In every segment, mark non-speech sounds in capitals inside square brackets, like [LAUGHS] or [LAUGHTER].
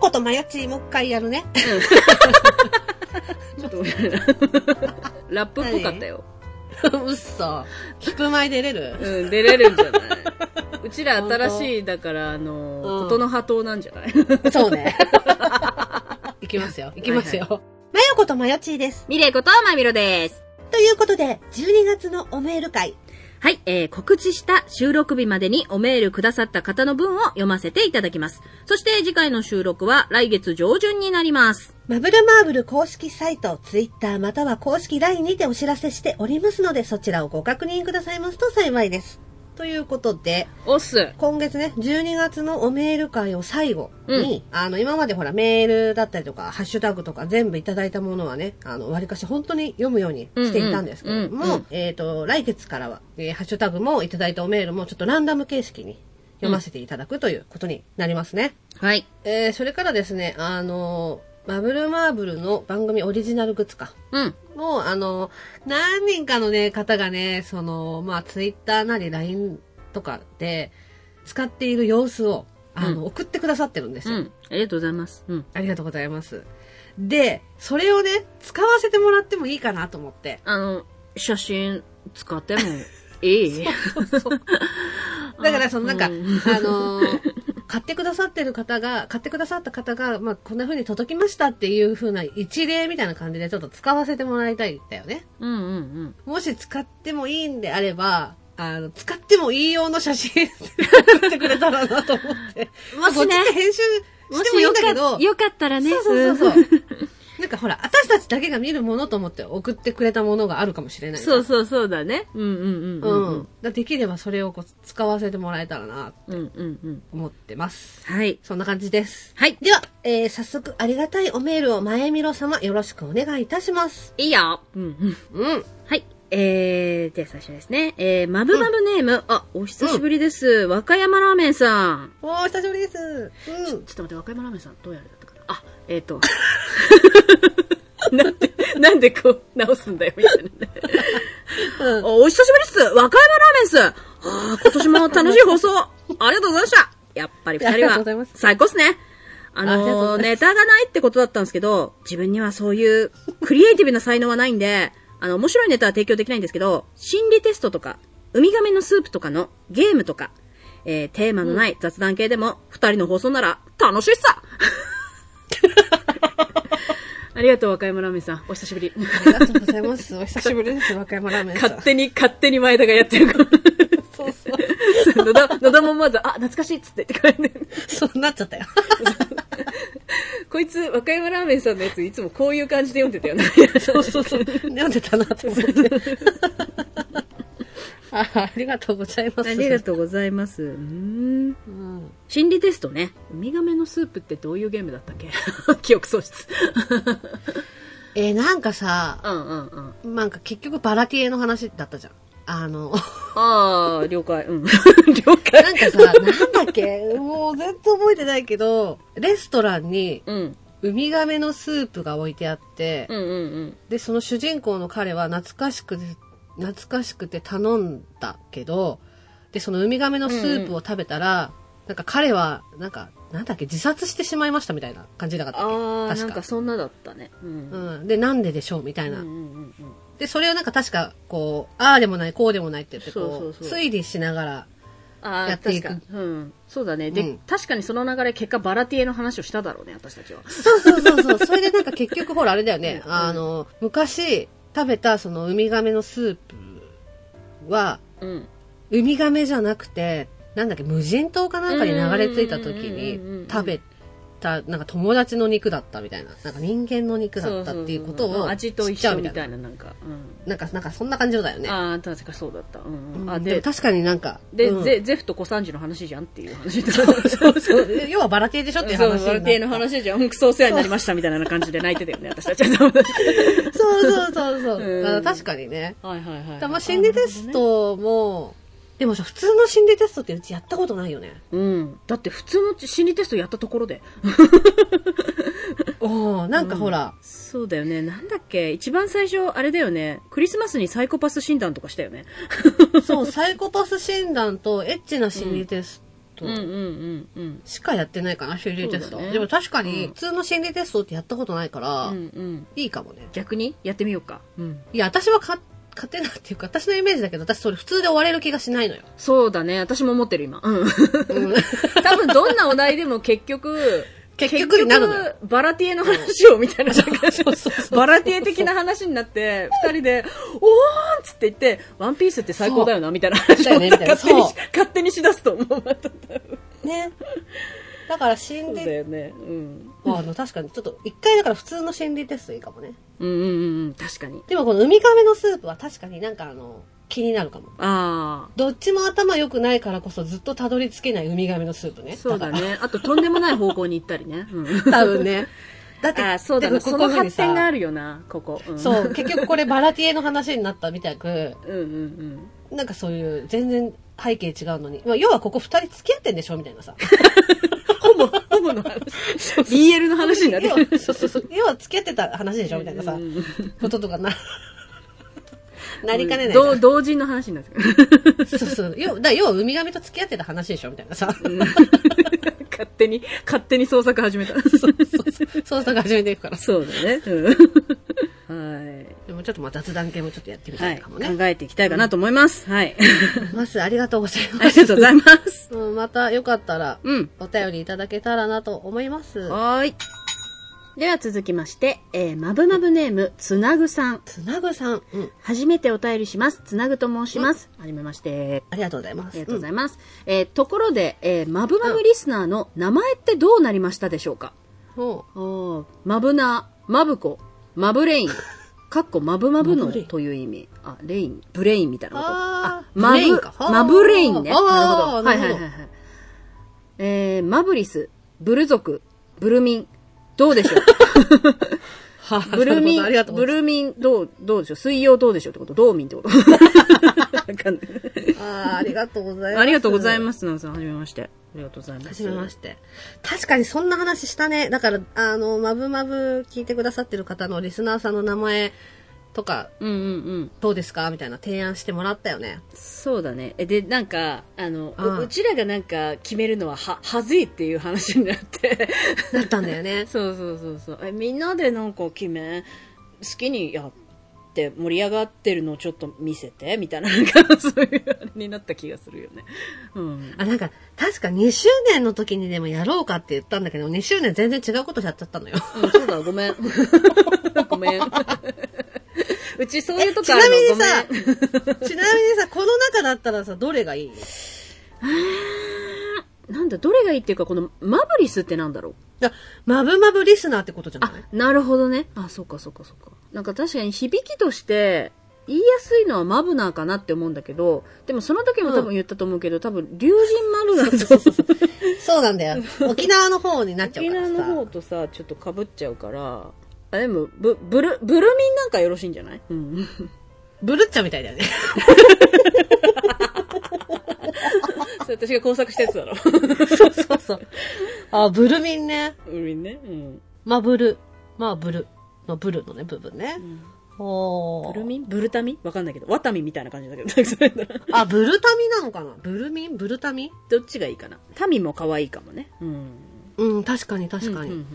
ことまよちもう一回やるね。[LAUGHS] ちょっとラップっぽかったよ。うっそ。聞く前出れる？うん、出れるんじゃない？[LAUGHS] うちら新しい、だから、あの、うんことの葉党なんじゃない？そうね。[LAUGHS] いきますよ。いきますよ。まよことまよちです。ミレイことまみろです。ということで、12月のおメール会。はい、えー、告知した収録日までにおメールくださった方の文を読ませていただきます。そして次回の収録は来月上旬になります。マブルマーブル公式サイト、ツイッターまたは公式 LINE にてお知らせしておりますので、そちらをご確認くださいますと幸いです。ということで、おっす。今月ね、12月のおメール会を最後に、あの、今までほら、メールだったりとか、ハッシュタグとか全部いただいたものはね、あの、割かし本当に読むようにしていたんですけれども、うんうんうんえっ、と、来月からは、えーハッシュタグもいただいたおメールもちょっとランダム形式に読ませていただくということになりますね。はい。えーそれからですね、あの、マブルマーブルの番組オリジナルグッズか。うん。もう、あの、何人かのね、方がね、その、まあ、ツイッターなり LINE とかで、使っている様子を、あの、うん送ってくださってるんですよ、うん。ありがとうございます。うん。ありがとうございます。で、それをね、使わせてもらってもいいかなと思って。あの、写真使ってもいい？[LAUGHS] だから、そのなんか、うんあのー買ってくださってる方が、買ってくださった方が、まあ、こんな風に届きましたっていう風な一例みたいな感じでちょっと使わせてもらいたいんだよね。うんうんうん。もし使ってもいいんであれば、あの、使ってもいい用の写真送ってくれたらなと思って。[LAUGHS] もしね編集してもいいんだけど、よかったらね。そうそうそうそう。なんかほら、私たちだけが見るものと思って送ってくれたものがあるかもしれない。そうそうそうだね。うんうんうんううんん。だできればそれをこう使わせてもらえたらな、うん。うんうんうん。思ってます。はい。そんな感じです。はい。では、えー、早速ありがたいおメールを前みろ様よろしくお願いいたします。いいよ。うんうん。うん。はい。えー、では最初ですね。えー、まぶまぶネーム、あ、お久しぶりです。和歌山ラーメンさん。おー、久しぶりです。うん。ちょっと待って、和歌山ラーメンさん、どうやる？えっ、ー、と。[LAUGHS] なんで、なんでこう、直すんだよ、みたいなね。うん。おお久しぶりっす。和歌山ラーメンっす。あー今年も楽しい放送。ありがとうございました。やっぱり二人は。最高っすね。あのネタがないってことだったんですけど、自分にはそういうクリエイティブな才能はないんで、あの、面白いネタは提供できないんですけど、心理テストとか、ウミガメのスープとかのゲームとか、えー、テーマのない雑談系でも、二人の放送なら楽しいっさ [LAUGHS] ありがとう、和歌山ラーメンさん。お久しぶり。ありがとうございます。お久しぶりです、和歌山ラーメンさん。勝手に、勝手に前田がやってるから。そうそう。[LAUGHS] 野田、野田もまず、あ、懐かしいっつって言ってからね。そうなっちゃったよ。[LAUGHS] こいつ、和歌山ラーメンさんのやついつもこういう感じで読んでたよね。そうそうそう。読んでたなと思って。あありがとうございます。ありがとうございます。うーん。うん。心理テストね。ウミガメのスープってどういうゲームだったっけ？[LAUGHS] 記憶喪失。えーなんかさ、うんうんうん。なんか結局バラティエの話だったじゃん。あの、ああ、了解。うん。[LAUGHS] 了解。なんかさ、なんだっけ？もう全然覚えてないけど、レストランにうん。ウミガメのスープが置いてあって、うんうんうん。で、その主人公の彼は懐かしくて、懐かしくて頼んだけど、で、そのウミガメのスープを食べたら、なんか彼は、なんか、なんだっけ、自殺してしまいましたみたいな感じなかったっけ？ああ、確かなんかそんなだったね。うん。うん。で、なんででしょうみたいな。うんうんうんうん。で、それをなんか確か、こう、ああでもない、こうでもないって言って、こう、そうそうそう推理しながら、ああ、やっていく。うん。そうだね。で、うん確かにその流れ、結果バラティエの話をしただろうね、私たちは。そうそうそうそう。[LAUGHS] それでなんか結局ほらあれだよね。あの、昔食べたそのウミガメのスープは、うん。ウミガメじゃなくて、なんだっけ、無人島かなんかに流れ着いた時に食べた、なんか友達の肉だったみたいな。なんか人間の肉だったっていうことそそそを味と一緒みたいな。な、なんか。うん。なんか、なんかそんな感じだよね。ああ、確かそうだった。うんうん。あ、で確かになんか。で、うんゼゼフと小三治の話じゃんっていう話で。そうそう。要はバラティエでしょっていうそう、話。バラティエの話じゃん。クソお世話になりましたみたいな感じで泣いてたよね、[LAUGHS] 私たちは。そうそうそうそう。うん確かにね。はいはいはい。たま心理テストも、でもさ、普通の心理テストってうちやったことないよね。うん。だって普通の心理テストやったところで。[LAUGHS] おなんかほら、そうだよね。なんだっけ？一番最初、あれだよね。クリスマスにサイコパス診断とかしたよね。[LAUGHS] そう、サイコパス診断とエッチな心理テストうんうんうんうん。しかやってないかな、心理テスト。ねでも確かに、うん普通の心理テストってやったことないから、うんうん。いいかもね。逆に？やってみようか。うん。いや、私はか勝てないっていうか、私のイメージだけど、私それ普通で終われる気がしないのよ。そうだね。私も思ってる今。うん。うん [LAUGHS] 多分どんなお題でも結局、結局になるのバラティエの話をみたいな、バラティエ的な話になって、二人で、おーんっつって言って、ワンピースって最高だよな、みたいな話をね勝手に勝手にしだすと思う。またね。だから心そうだ理、よね。うん。あの確かにちょっと一回だから普通の心理テストいいかもね。うんうんうんうん、確かに。でもこのウミガメのスープは確かになんかあの、気になるかも。あどっちも頭良くないからこそずっとたどり着けないウミガメのスープね。あ、そうだ。ね。あと、とんでもない方向に行ったりね。うん。多分ね。だって、ああ、そうだね。でもその発展がある。るよな、ここ。うんそう、結局これバラティエの話になったみたく、うんうんうん。なんかそういう全然背景違うのに、まあ、要はここ二人付き合ってんでしょみたいなさ。[LAUGHS] ほぼ、ほぼの話。BL の話になって要る。はそうそうそう。要は付き合ってた話でしょみたいなさう、んこととかな。[LAUGHS] なりかねない同ん。同人の話になってる。そうそう。要だ要はウミガメと付き合ってた話でしょみたいなさ。勝手に、勝手に創作始めた。そうそうそう。創作始めていくから。そうだね。うんはい。でもちょっとまあ雑談系もちょっとやってみたはいい。かもね。考えていきたいかなと思います。はい。まずありがとうございあます。りがとうございます。うんまたよかったら、うん。お便りいただけたらなと思います。はーい。では続きまして、えー、まぶまぶネーム、つなぐさん。つなぐさん。うん。初めてお便りします。つなぐと申します。はじめまして。ありがとうございます。ありがとうございまます。えーところで、えー、まぶまぶリスナーの名前ってどうなりましたでしょうか？うおーまぶな、まぶこ、まぶレイン。かっこまぶまぶのという意味。あ、レイン、ブレインみたいなこと。あーまぶブレインね。なるほど。はいなるほどはいはいはい。えー、マブリス、ブル族、ブルミン、どうでしょう？[LAUGHS] はブルミなるほどありがン、ブルミン、どう、どうでしょう？水曜どうでしょうってこと？道民ってこと？[LAUGHS] あーありがとうございます。ありがとうございす。ます。なおさん、はじめまして。ありがとうございます。はじめまして。確かにそんな話したね。だから、あの、まぶまぶ聞いてくださってる方のリスナーさんの名前とか、うんうんうん。どうですか？みたいな提案してもらったよね。そうだね。えで、なんか、あの、ああううちらがなんか決めるのはは、はずいっていう話になって。だったんだよね。[LAUGHS] そうそうそうそう。え、みんなでなんか決め、好きにやって盛り上がってるのをちょっと見せて、みたいな、なんかそういうあれになった気がするよね。うん。あ、なんか、確か2周年の時にでもやろうかって言ったんだけど、2周年全然違うことやっちゃったのよ。うん、そうだ、ごめん。[LAUGHS] ごめん。[LAUGHS] [LAUGHS] うちそういうとこちあるのなみにさちなみにさ、この中だったらさ、どれがいい？なんだ、どれがいいっていうか、このマブリスってなんだろう？いや、まぶまぶリスナーってことじゃない？あ、なるほどね。あ、そっかそっかそっか。なんか確かに響きとして、言いやすいのはマブナーかなって思うんだけど、でもその時も多分言ったと思うけど、多分、竜神マブナーとそうなんだよ。沖縄の方になっちゃう沖からさ。縄の方とさ、ちょっと被っちゃうから、あ、でも、ブ、ブル、ブルミンなんかよろしいんじゃない？うん。[LAUGHS] ブルッチャみたいだよね。[LAUGHS] それ私が工作したやつだろ。そうそうそう。あ、ブルミンね。ブルミンね。うん。まあ、ブル。まあ、ブル。のブルのね、部分ね。おーブルミン？ブルタミ？わかんないけど、ワタミみたいな感じだけど、[LAUGHS] あ、ブルタミなのかな？ブルミン？ブルタミ？どっちがいいかな。タミも可愛いかもね。うん。うん、確かに確かに。うんうんうん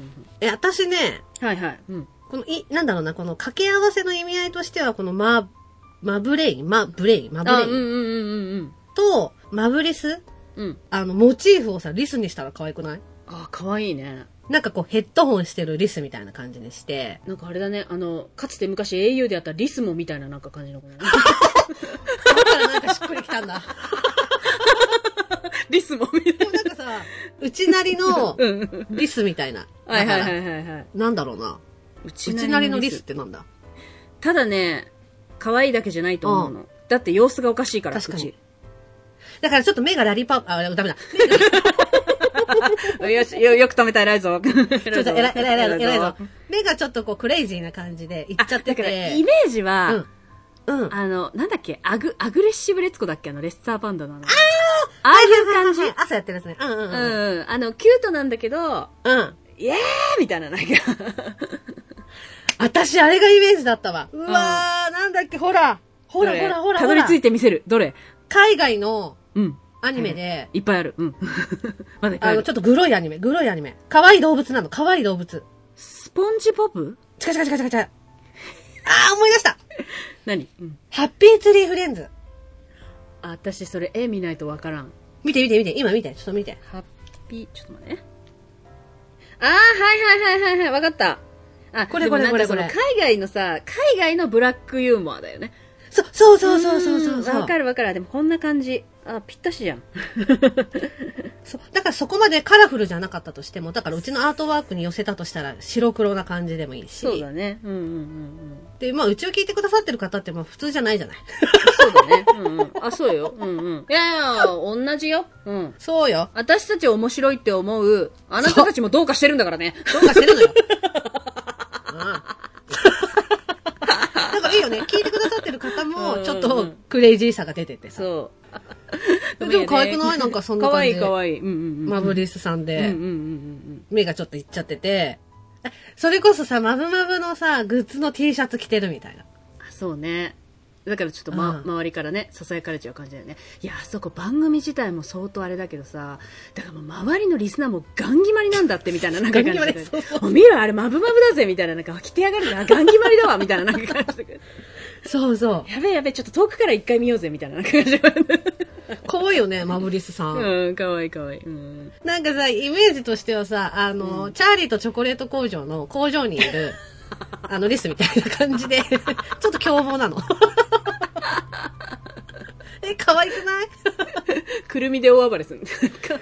え、私ね、うんはいはい。うん。この、い、なんだろうな、この掛け合わせの意味合いとしては、このま、まブレイン、まブレイン、まブあ、レインうんうんうんうんと、まブリスうん。うん。あの、モチーフをさ、リスにしたら可愛くない？あ、可愛いね。なんかこう、ヘッドホンしてるリスみたいな感じにして。なんかあれだね、あの、かつて昔 au であったリスモみたいななんか感じの子ね。[LAUGHS] だからなんかしっくりきたんだ。リスモみたいでもなんかさ、うちなりのな。[LAUGHS] うん。リスみたいな。はいはいはいはいはい。なんだろうな。ううちなりのリスってなんだ？ただね、可愛いだけじゃないと思うの。だって様子がおかしいから、確かに。だからちょっと目がラリパ、[LAUGHS] あ、ダメだ。[LAUGHS] よし、よ、よく止めた偉いぞ。ちょっちょっと偉い、偉い、偉い、偉いぞ。目がちょっとこうクレイジーな感じでいっちゃってだから、て。イメージは、うん。うん。あの、なんだっけ、アグ、アグレッシブレッツコだっけ？あの、レッサーパンダのあの。ああいう感じ。朝やってるやつね。うんうんううん。ん。あの、キュートなんだけど、うん。イエーみたいな、なんか。私、あれがイメージだったわ。うわー、なんだっけ、ほら。ほらどれ？ほらほら。たどり着いて。てみせる。どれ？海外の、うん。アニメで、いっぱいある。うん。[LAUGHS] まだいっぱいあの、あるちょっとグロいアニメ、グロいアニメ。可愛い動物なの、可愛い動物。スポンジボブ違う違う違う違う違う。あー、思い出した何？うん。ハッピーツリーフレンズ。あ、私それ絵見ないとわからん。見て見て見て、今見て、ちょっと見て。ハッピー、ちょっと待ってね。あー、はいはいはいはいはい、わかった。あ、これこれこれこれ海外のさ、海外のブラックユーモアだよね。そ、そうそうそうそうそうそう。んわかるわかる。でもこんな感じ。あ、ぴったしじゃん。[LAUGHS] そうだからそこまでカラフルじゃなかったとしても、だからうちのアートワークに寄せたとしたら白黒な感じでもいいし。そうだね。うんうんうんうん。で、まあ、うちを聞いてくださってる方って、まあ、普通じゃないじゃない。そうだね。うんうん。あ、そうよ。うんうん。いやいや、同じよ。うん。そうよ。私たち面白いって思う、あなたたちもどうかしてるんだからね。どうかしてるのよ。ああだからいいよね。聞いてくださってる方も、ちょっとクレイジーさが出ててさ。そう。[LAUGHS] でも可愛くない？なんかそんな感じ。可愛い可愛い。うんうんうん。マブリスさんで。目がちょっといっちゃってて、あそれこそさ、マブマブのさ、グッズの T シャツ着てるみたいな。あそうね。だからちょっと、ま、うん周りからね、囁かれちゃう感じだよね。いや、あそこ番組自体も相当あれだけどさ、だからもう周りのリスナーもガン決まりなんだってみたいななんか感じで決まりそうお見ろ、あれマブマブだぜみたいな、なんか来てやがるな、ガン決まりだわみたいななんか感じで。そうそう。やべえやべえ、ちょっと遠くから一回見ようぜみたいな感じで。可愛いよね、マブリスさん。うん、かわいいかわいい。うん。なんかさ、イメージとしてはさ、あの、チャーリーとチョコレート工場の工場にいる、[LAUGHS] あの、リスみたいな感じで、[LAUGHS] ちょっと凶暴なの。[LAUGHS] え、可愛くない？くるみで大暴れする。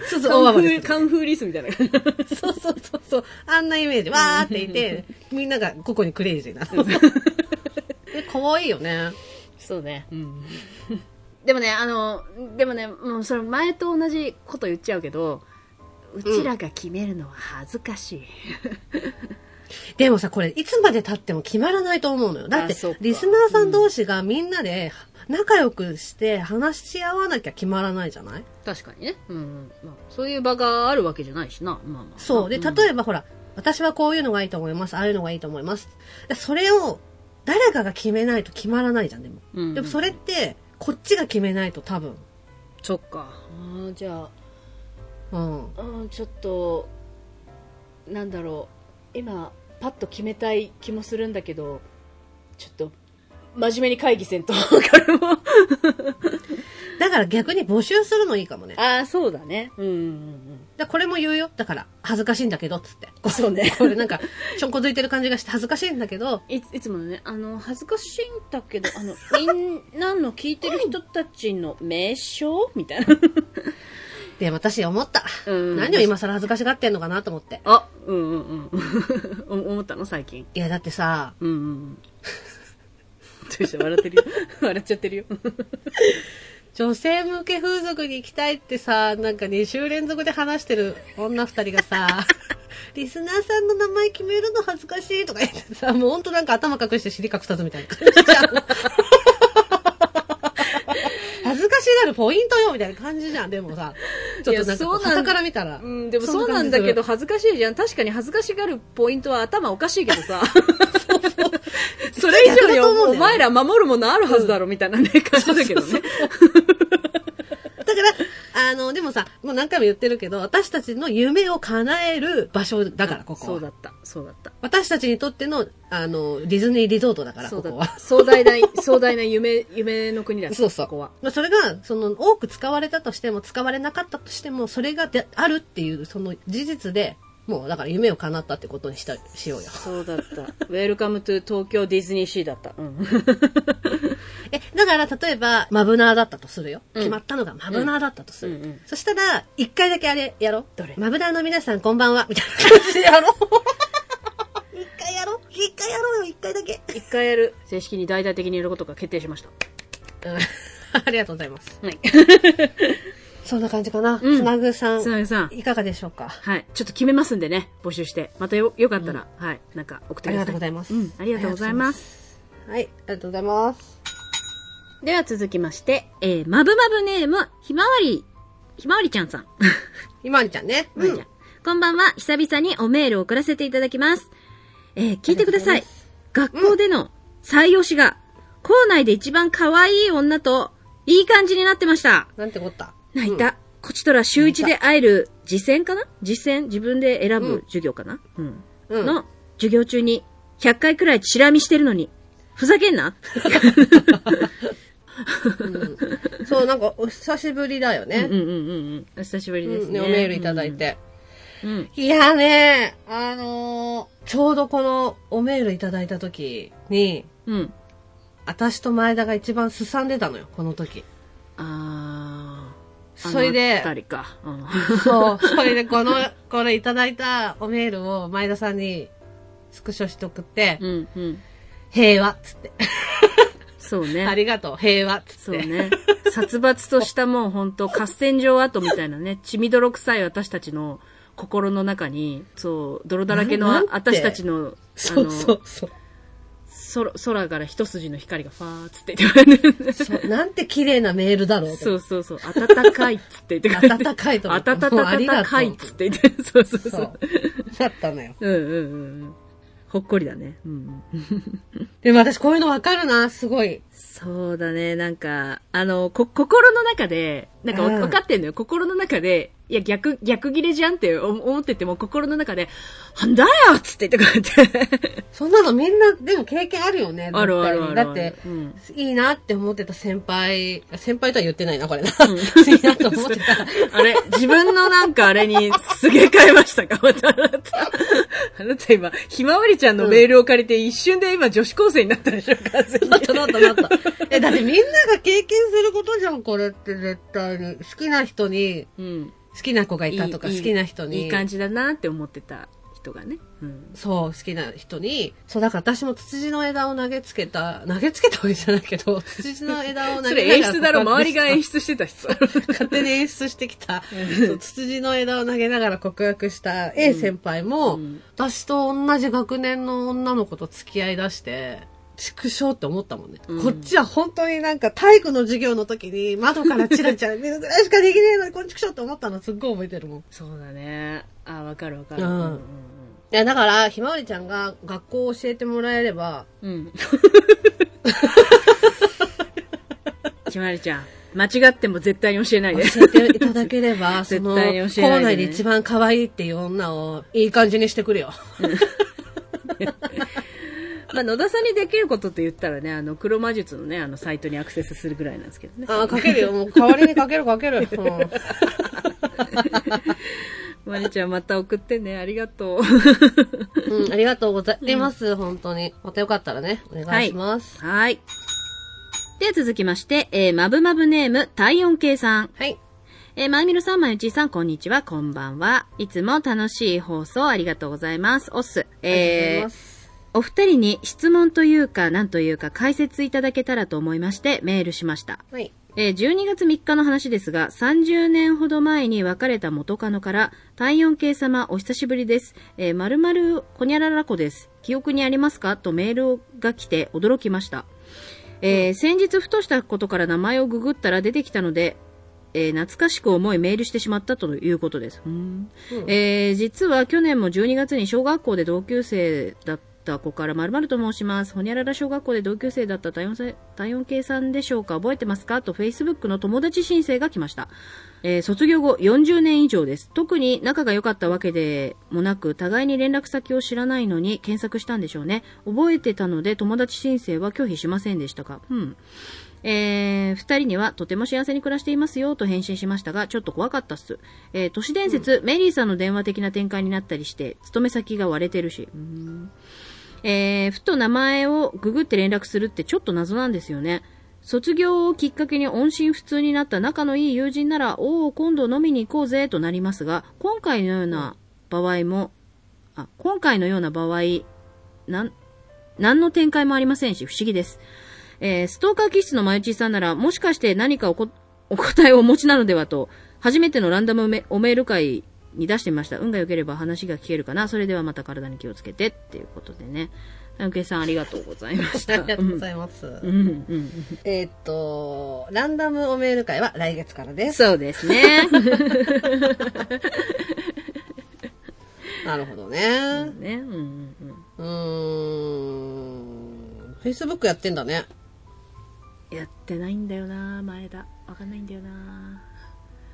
そうそう大暴れカンフーリスみたいな。そうそうそうそう。あんなイメージ。わーっていて、みんながここにクレイジーなの。え、可愛いよね。そうね。うん。でもね、あの、でもね、もうそれ前と同じこと言っちゃうけど、うちらが決めるのは恥ずかしい。[LAUGHS] でもさ、これ、いつまで経っても決まらないと思うのよ。だってリスナーさん同士がみんなで仲良くして話し合わなきゃ決まらないじゃない？確かにね。うん、うん。まあ、そういう場があるわけじゃないしな。まあまあ。そう。で、ん例えばほら、私はこういうのがいいと思います。ああいうのがいいと思います。でそれを、誰かが決めないと決まらないじゃん、でも。うんうんでもそれって、こっちが決めないと多分。そっか。あーじゃあ、うん。うん、ちょっと、なんだろう。今、パッと決めたい気もするんだけど、ちょっと、真面目に会議せんと、これも。だから逆に募集するのいいかもね。ああ、そうだね。うんうんうん。だこれも言うよ。だから、恥ずかしいんだけど、つって。そうねこれなんか、ちょんこづいてる感じがして恥ずかしいんだけど、いいつものね、あの、恥ずかしいんだけど、あの、[LAUGHS] みんなの聞いてる人たちの名称みたいな。で、私思った。うん何を今更恥ずかしがってんのかなと思って。あ、うんうんうん。[LAUGHS] 思ったの最近。いや、だってさ、うんうんうん。どうした笑ってるよ。笑っちゃってるよ。[LAUGHS] 女性向け風俗に行きたいってさ、なんか2週連続で話してる女二人がさ、[LAUGHS] リスナーさんの名前決めるの恥ずかしいとか言ってさ、もうほんとなんか頭隠して尻隠さずみたいな感じじゃん。[LAUGHS] 恥ずかしがるポイントよみたいな感じじゃん。でもさ、ちょっとなんかこから見たら。うん、でもそうなんだけど、恥ずかしいじゃん。確かに恥ずかしがるポイントは頭おかしいけどさ。それ以上にお前ら守るものあるはずだろ、みたいなね、感じだけどね。だから、あの、でもさ、もう何回も言ってるけど、私たちの夢を叶える場所だから、ここは。そうだった、そうだった。私たちにとっての、あの、ディズニーリゾートだから、ここはそうだった。。壮大な、壮大な夢、夢の国だった。そうそう。ここは。まあ、それが、その、多く使われたとしても、使われなかったとしても、それがであるっていう、その事実で、もう、だから夢を叶ったってことにした、しようよ。そうだった。 Welcome to 東京ディズニーシーだった。うん。[LAUGHS] え、だから、例えば、マブナーだったとするよ。うん決まったのがマブナーだったとする。うんうんそしたら、一回だけあれやろ？う。どれ？マブナーの皆さん、こんばんは？みたいな感じでやろ？う。[LAUGHS] 一回やろ？[LAUGHS] う。一回やろうよ、一回だけ。一回やる。正式に大々的にやることが決定しました。うんありがとうございます。はい。そんな感じかな。うんつなぐさん。つなぐさんいかがでしょうか？はい。ちょっと決めますんでね、募集して。またよ、よかったら、はい。なんか送ってください。ありがとうございますうん、ありがとうございます。はい、ありがとうございます。では続きまして、えー、まぶまぶネーム、ひまわり、ひまわりちゃんさん。[LAUGHS] ひまわりちゃんね。ひまわりちゃん。こんばんは。久々におメールを送らせていただきます。えー、聞いてください。学校での採用しが、校内で一番可愛い女と、いい感じになってました。なんてこった？泣いた。こちとら週一で会える実践かな？実践自分で選うんぶ授業かな？うん。うん。の授業中に100回くらいチラ見してるのに、ふざけんな [LAUGHS] そう、なんか、お久しぶりだよねうん。うんうんうん。お久しぶりですね。うんおメールいただいて。うん。いやね、あのーちょうどこのおメールいただいた時に、うん。うん。私と前田が一番すさんでたのよ、この時。あー。それで。うん。そう、[LAUGHS] それでこの、これいただいたおメールを前田さんにスクショして送って、うんうん。平和っつって。そうね。[LAUGHS] ありがとう、平和っつって。そうね。殺伐としたもう本当合戦場跡みたいなね、[LAUGHS] 血みどろ臭い私たちの心の中に、そう、泥だらけの私たちの、そうそうそう。空空から一筋の光がファーっつって言ってくれる。なんて綺麗なメールだろうとそうそうそう。暖かいっつって言ってくれる。[LAUGHS] 暖かいと思って暖かいっつって言って。そうそうそそうう。だったのよ。うんうんうんうん。ほっこりだね。うんうん。でも私こういうのわかるな、すごい。そうだね。なんか、あの、こ、心の中で、なんか分かってんのよ。心の中で、いや、逆、逆切れじゃんって思思ってても、心の中で、なんだよっつって言ってこうやって。[LAUGHS] そんなのみんな、でも経験あるよね。あるあるあるだって、うんいいなって思ってた先輩、先輩とは言ってないな、これな。いいなと思ってた。[LAUGHS] あれ、自分のなんかあれにすげ替えましたか？ま [LAUGHS] たあなた。あなた今、ひまわりちゃんのメールを借りて一瞬で今女子高生になったでしょ完全になったなったなった。え、だってみんなが経験することじゃん、これって絶対に。好きな人に、うん。好きな子がいたとか、いい好きな人に。いい感じだなって思ってた人がね。うん。そう、好きな人に、そう、だから私もツツジの枝を投げつけた、投げつけたわけじゃないけど、ツツジの枝を投そげれ演出だろ、周りが演し出してた人。た勝手に演出してきた、そうツツジの枝を投げながら [LAUGHS] 告白した A 先輩も、うん私と同じ学年の女の子と付き合い出して、畜生って思ったもんね、うんこっちは本当になんか体育の授業の時に窓からチラチラ見るぐらいしかできねえのにこんちくしょうって思ったのすっごい覚えてるもん。そうだね。あ、わかるわかる。うんいや、だから、ひまわりちゃんが学校を教えてもらえれば、うん。うん。ひまわりちゃん、間違っても絶対に教えないで。教えていただければ、[LAUGHS] 絶対に教えないでね校内で一番可愛いっていう女をいい感じにしてくれよ。まあ、野田さんにできることって言ったらね、あの、黒魔術のね、あの、サイトにアクセスするぐらいなんですけどね。あ、かけるよ。もう代わりにかけるかける。[LAUGHS] うん [LAUGHS] まりちゃんまた送ってね、ありがとう。うん、ありがとうございます、本当に。またよかったらね、お願いします。はい。では続きまして、えー、まぶまぶネーム、体温計さん。はい。えー、まゆみるさん、まゆちーさん、こんにちは、こんばんは。いつも楽しい放送ありがとうございます。おっす。ありがとうございえーます。お二人に質問というか、なんというか解説いただけたらと思いまして、メールしました。はい。えー12月3日の話ですが、30年ほど前に別れた元カノから、体温計様お久しぶりです。えー、〇〇ほにゃらら子です。記憶にありますか？とメールが来て驚きました。えー先日ふとしたことから名前をググったら出てきたので、えー懐かしく思いメールしてしまったということです。うんえー実は去年も12月に小学校で同級生だった子から〇〇と申します。ほにゃらら小学校で同級生だった体温せ体温計さんでしょうか？覚えてますか？と Facebook の友達申請が来ました。えー卒業後40年以上です。特に仲が良かったわけでもなく、互いに連絡先を知らないのに検索したんでしょうね。覚えてたので友達申請は拒否しませんでしたか？うん。えー、二人にはとても幸せに暮らしていますよと返信しましたが、ちょっと怖かったっす。えー、都市伝説、メリーさんの電話的な展開になったりして、勤め先が割れてるし。うーんえー、ふと名前をググって連絡するってちょっと謎なんですよね。卒業をきっかけに音信不通になった仲のいい友人なら、おお、今度飲みに行こうぜとなりますが、今回のような場合も、あ、今回のような場合、なん、何の展開もありませんし、不思議です。えーストーカー気質のまゆちさんなら、もしかして何かおこお答えをお持ちなのではと、初めてのランダムメおメール会に出してみました。運が良ければ話が聞けるかな。それではまた体に気をつけてっていうことでね。たけさんありがとうございました。ありがとうございます。うんうんうんえーっと、ランダムおメール会は来月からです。そうですね。[LAUGHS] なるほどね。ね、うんうんうん。うーん。Facebook やってんだね。やってないんだよな前田。わかんないんだよな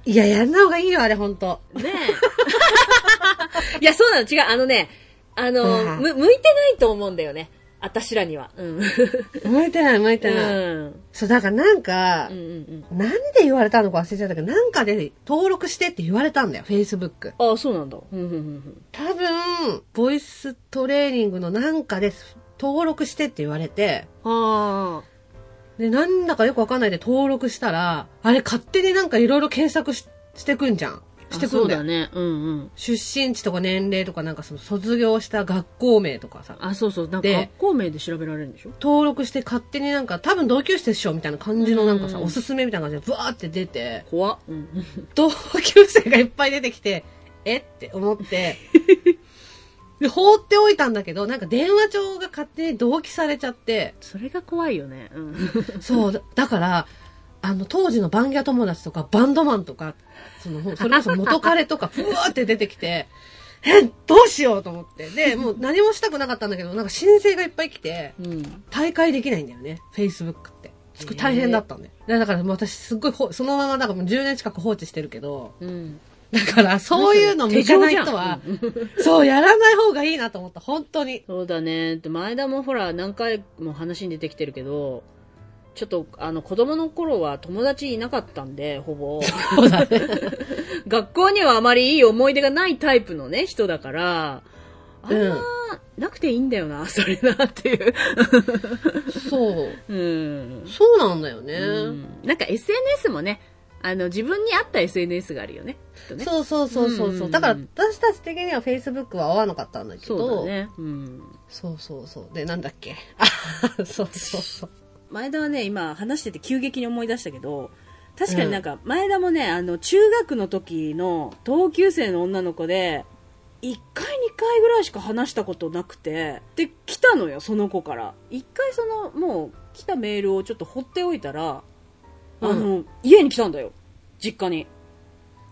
いや、やんな方がいいよ、あれ、ほんと。ねえ。[LAUGHS] いや、そうなの、違う。あのね、あの、うんむ、向いてないと思うんだよね。私らには。うん。向いてない、向いてうない。ん。そう、だからなんかうん、うん何で言われたのか忘れちゃったけど、なんかで登録してって言われたんだよ、Facebook。うん。ああ、そうなんだ。うん、うん、うん多分、ボイストレーニングのなんかで登録してって言われて、うん。あで、なんだかよくわかんないで登録したら、あれ勝手になんかいろいろ検索ししてくんじゃん。あ。してくんだよ。そうだね。うんうん。出身地とか年齢とかなんかその卒業した学校名とかさ、あ、そうそう。なんかで学校名で調べられるんでしょ？登録して勝手になんか多分同級生でしょみたいな感じのなんかさ、うんおすすめみたいな感じでブワーって出て、怖っ。うん。同級生がいっぱい出てきて、え？って思って、[LAUGHS] で、放っておいたんだけど、なんか電話帳が勝手に同期されちゃって、それが怖いよね。うん。[LAUGHS] そう、だだから、あの、当時のバンギャ友達とか、バンドマンとか、その、それこそ元彼とか、[LAUGHS] ふわーって出てきて、え、どうしようと思って。で、もう何もしたくなかったんだけど、なんか申請がいっぱい来て、うん。大会できないんだよね、Facebook って。大変だったんで。だから私すっごいほ、そのままなんかもう10年近く放置してるけど、うん。だからそういうの向かない人は、そう、やらない方がいいなと思った、本当に。そうだね。で前田もほら、何回も話に出てきてるけど、ちょっと、あの、子供の頃は友達いなかったんで、ほぼ。そうだね。[LAUGHS] 学校にはあまりいい思い出がないタイプのね、人だから、あんうんま、なくていいんだよな、[LAUGHS] それなっていう。そう。[LAUGHS] うん。そうなんだよね。うんなんか SNS もね、あの、自分に合った SNS があるよね。ね。そうそうそうそう。ううんだから私たち的には Facebook は合わなかったんだけど。そうだね。うん。そうそうそう。で、なんだっけ？あ、[LAUGHS] そうそうそう。前田はね、今話してて急激に思い出したけど、確かになんか、前田もね、あの、中学の時の同級生の女の子で、1回2回ぐらいしか話したことなくて、で、来たのよ、その子から。1回その、もう、来たメールをちょっと放っておいたら、あの、家に来たんだよ。実家に。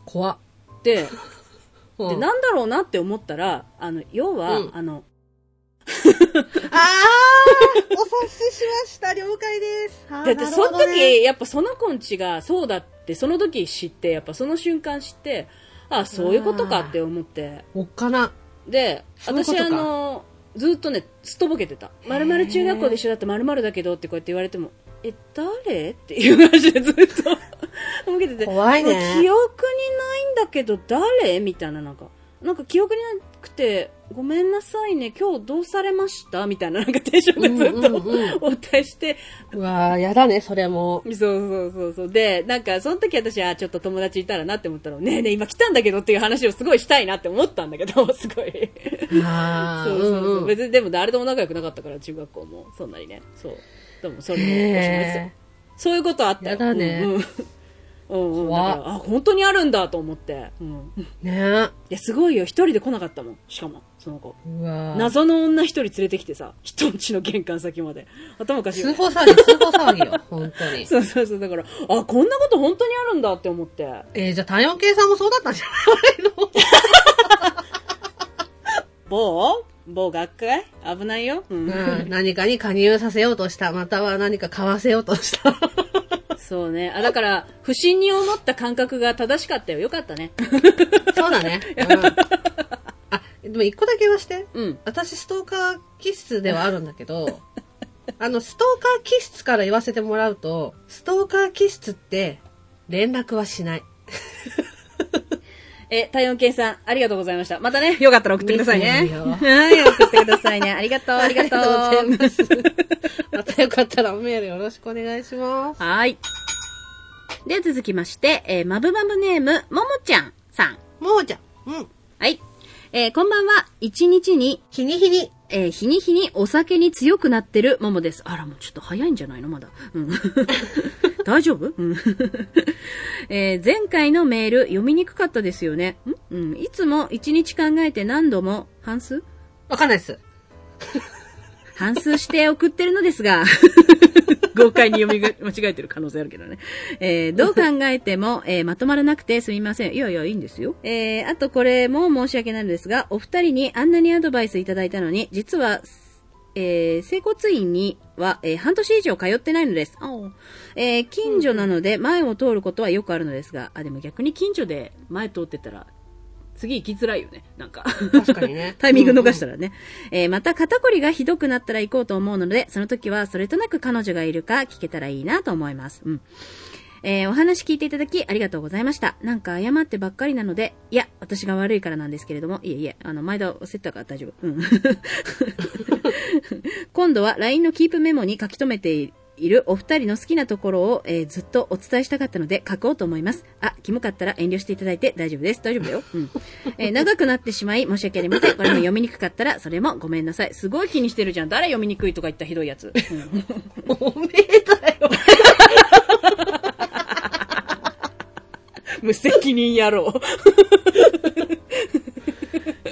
怖っ。で、[LAUGHS] うんで、なんだろうなって思ったら、あの、要は、うんあの、あー [LAUGHS] お察ししました。了解です。だってそのなるほどね時、やっぱその子んちがそうだって、その時知って、やっぱその瞬間知って、あそういうことかって思って。おっかな。で、私あの、ずっとね、すっとぼけてた。まるまる中学校で一緒だったまるまるだけどってこうやって言われても、え、誰？っていう感じでずっとぼけてて。怖いね記憶にないんだけど誰？みたいななんか、なんか記憶になくて、ごめんなさいね、今日どうされました？みたいななんかテンションでずっと、うんお伝えして、うわーやだね、それも。そうそうそうそう。で、なんか、その時私はちょっと友達いたらなって思ったら、ねえねえ、今来たんだけどっていう話をすごいしたいなって思ったんだけど、[LAUGHS] すごい。あーそうそうそう。うんうん別に、でも誰とも仲良くなかったから、中学校も。そんなにね。そう。でも、それも。そういうことあったよ。やだねうんうん。うんうん。あ、本当にあるんだと思って。うん。ねや、すごいよ。一人で来なかったもん。しかも、その子。謎の女一人連れてきてさ、人んちの玄関先まで。[LAUGHS] 頭おかしい。通報騒ぎ、通報騒ぎよ、[LAUGHS] 本当に。そうそうそう。だから、あ、こんなこと本当にあるんだって思って。えー、じゃあ、体温計さんもそうだったんじゃないの？[LAUGHS] 某某学会危ないよ。うん。うん、何かに加入させようとした、または何か買わせようとした。そうね。あ、だから、不審に思った感覚が正しかったよ。よかったね。そうだね。うん、あ、でも一個だけ言わして。うん。私、ストーカー気質ではあるんだけど、あの、ストーカー気質から言わせてもらうと、ストーカー気質って、連絡はしない。え、体温計さん、ありがとうございました。またね、よかったら送ってくださいね。はい、送ってくださいね。ありがとう、ありがとう。ありがとうございます。[LAUGHS] またよかったらメールよろしくお願いします。はい。で、続きまして、えー、まぶまぶネーム、ももちゃんさん。もうじゃん。うん。はい。えー、こんばんは。一日に、日に日に。えー日に日にお酒に強くなってるももです。あら、もうちょっと早いんじゃないの？まだ。うん。[LAUGHS] 大丈夫？うん。[LAUGHS] えー前回のメール読みにくかったですよね。んうん。いつも一日考えて何度も、半数？わかんないです。半数して送ってるのですが、豪快に読みが間違えてる可能性あるけどね。えーどう考えても、えーまとまらなくてすみません。いやいや、いいんですよ。えーあとこれも申し訳ないのですが、お二人にあんなにアドバイスいただいたのに、実は、えー、整骨院には、えー半年以上通ってないのです。えー近所なので前を通ることはよくあるのですが、あ、でも逆に近所で前通ってたら、次行きづらいよね。なんか。確かにね [LAUGHS] タイミング逃したらね。えーまた肩こりがひどくなったら行こうと思うので、その時はそれとなく彼女がいるか聞けたらいいなと思います。うん。えーお話聞いていただきありがとうございました。なんか謝ってばっかりなので、いや、私が悪いからなんですけれども、いえいえ、あの、前田忘れてたから大丈夫。うん。[LAUGHS] 今度は LINE のキープメモに書き留めているお二人の好きなところを、えーずっとお伝えしたかったので書こうと思います。あ、キモかったら遠慮していただいて大丈夫です。大丈夫だよ。うん。えー長くなってしまい申し訳ありません。これも読みにくかったらそれもごめんなさい。すごい気にしてるじゃん。誰読みにくいとか言ったひどいやつ。うんおめえだよ。[LAUGHS] 無責任野郎。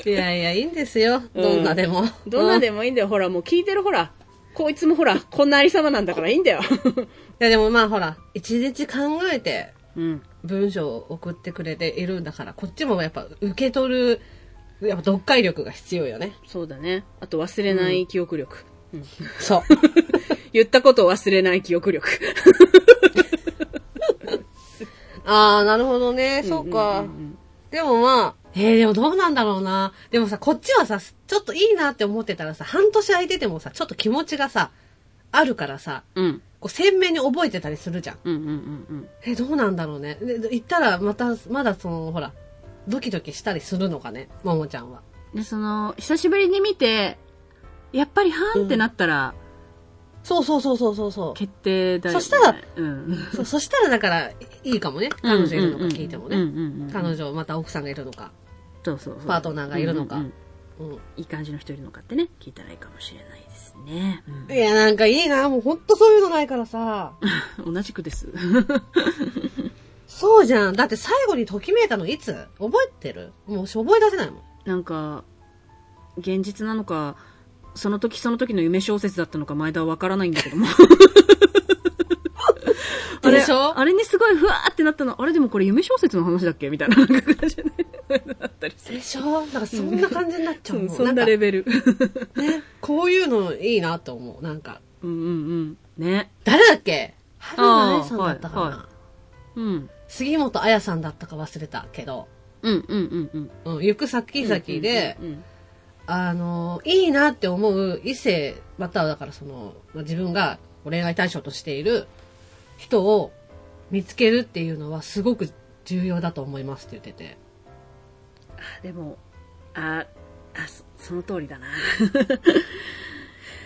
いやいや、いいんですよ。どんなでも。どんなでもいいんだよ。ほら、もう聞いてるほら。こいつもほら、こんなありさまなんだからいいんだよ。[LAUGHS] いやでもまあほら、一日考えてうん。文章を送ってくれているんだから、こっちもやっぱ受け取る、やっぱ読解力が必要よね。そうだね。あと忘れない記憶力。そう。[LAUGHS] 言ったことを忘れない記憶力。[LAUGHS] ああ、なるほどね。そうか。んんんでもまあ、えー、でもどうなんだろうな。でもさ、こっちはさ、ちょっといいなって思ってたらさ、半年空いててもさ、ちょっと気持ちがさ、あるからさ、うん。こう鮮明に覚えてたりするじゃん。うんうんうんうん。えー、どうなんだろうね。で、で行ったらまた、まだその、ほら、ドキドキしたりするのかね、ももちゃんは。で、その、久しぶりに見て、やっぱりはーんってなったら、そうそうそうそうそうそう。決定だよ、ね。そしたら、うん。そそしたらだから、いいかもね。彼女いるのか聞いてもね。うんうんうんうん彼女、また奥さんがいるのか。そうそうパートナーがいるのかうんうんうん。いい感じの人いるのかってね、聞いたらいいかもしれないですね。いや、なんかいいな。もうほんとそういうのないからさ。う [LAUGHS] ん同じくです。[LAUGHS] そうじゃん。だって最後にときめいたのいつ？覚えてる？もう覚え出せないもん。なんか、現実なのか、その時その時の夢小説だったのか前田はわからないんだけども。[LAUGHS] あれでしょ？あれにすごいふわーってなったの、あれでもこれ夢小説の話だっけ？みたいな感じでね。なったりする。でしょ？なんかそんな感じになっちゃうもん。そんなレベル。ね、こういうのいいなと思う。なんか。うんうんうん。ね。誰だっけ？春菜愛さんだったかな、はいはうん。杉本彩さんだったか忘れたけど、うんうんうんうん。うん、行く先々で、うんうんあの、いいなって思う異性、またはだからその、まあ自分が恋愛対象としている人を見つけるっていうのはすごく重要だと思いますって言ってて。あでも、あ、あ、そその通りだな。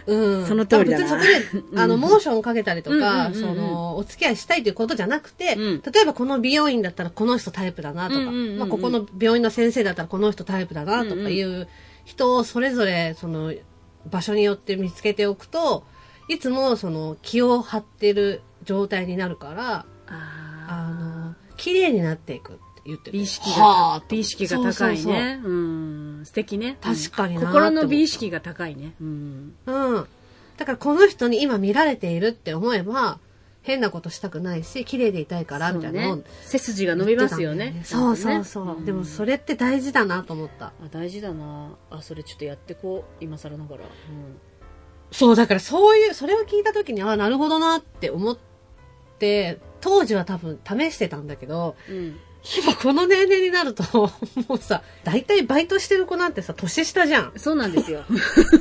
うん。その通りだな別にそこで、あの、モーションをかけたりとか、その、お付き合いしたいということじゃなくて、うん例えばこの美容院だったらこの人タイプだなとか、まあ、ここの病院の先生だったらこの人タイプだなとかいう人をそれぞれ、その、場所によって見つけておくと、いつもその、気を張ってる状態になるから、ああの、綺麗になっていくって言ってて美意識はあ、が美意識が高いそうそうね。うん。素敵ね。確かになうん心の美意識が高いね。うん。そううん。だからこの人に今見られているって思えば、変なことしたくないし、綺麗でいたいから、みたいなね背筋が伸びますよね。そうそうそう。でもそれって大事だなと思った。あ大事だなあそれちょっとやってこう今更ながら、そう、だからそういう、それを聞いた時に、あなるほどなって思って、当時は多分試してたんだけど、今この年齢になると、[LAUGHS] もうさ、大体バイトしてる子なんてさ、年下じゃん。そうなんですよ、